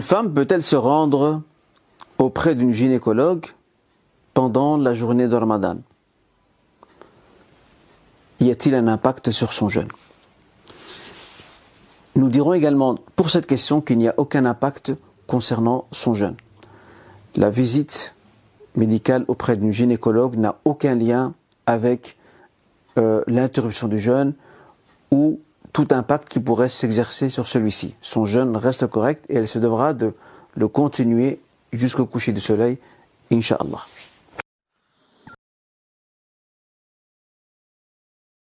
Une femme peut-elle se rendre auprès d'une gynécologue pendant la journée de Ramadan? Y a-t-il un impact sur son jeûne? Nous dirons également pour cette question qu'il n'y a aucun impact concernant son jeûne. La visite médicale auprès d'une gynécologue n'a aucun lien avec euh, l'interruption du jeûne ou tout impact qui pourrait s'exercer sur celui-ci. Son jeûne reste correct et elle se devra de le continuer jusqu'au coucher du soleil, Inch'Allah.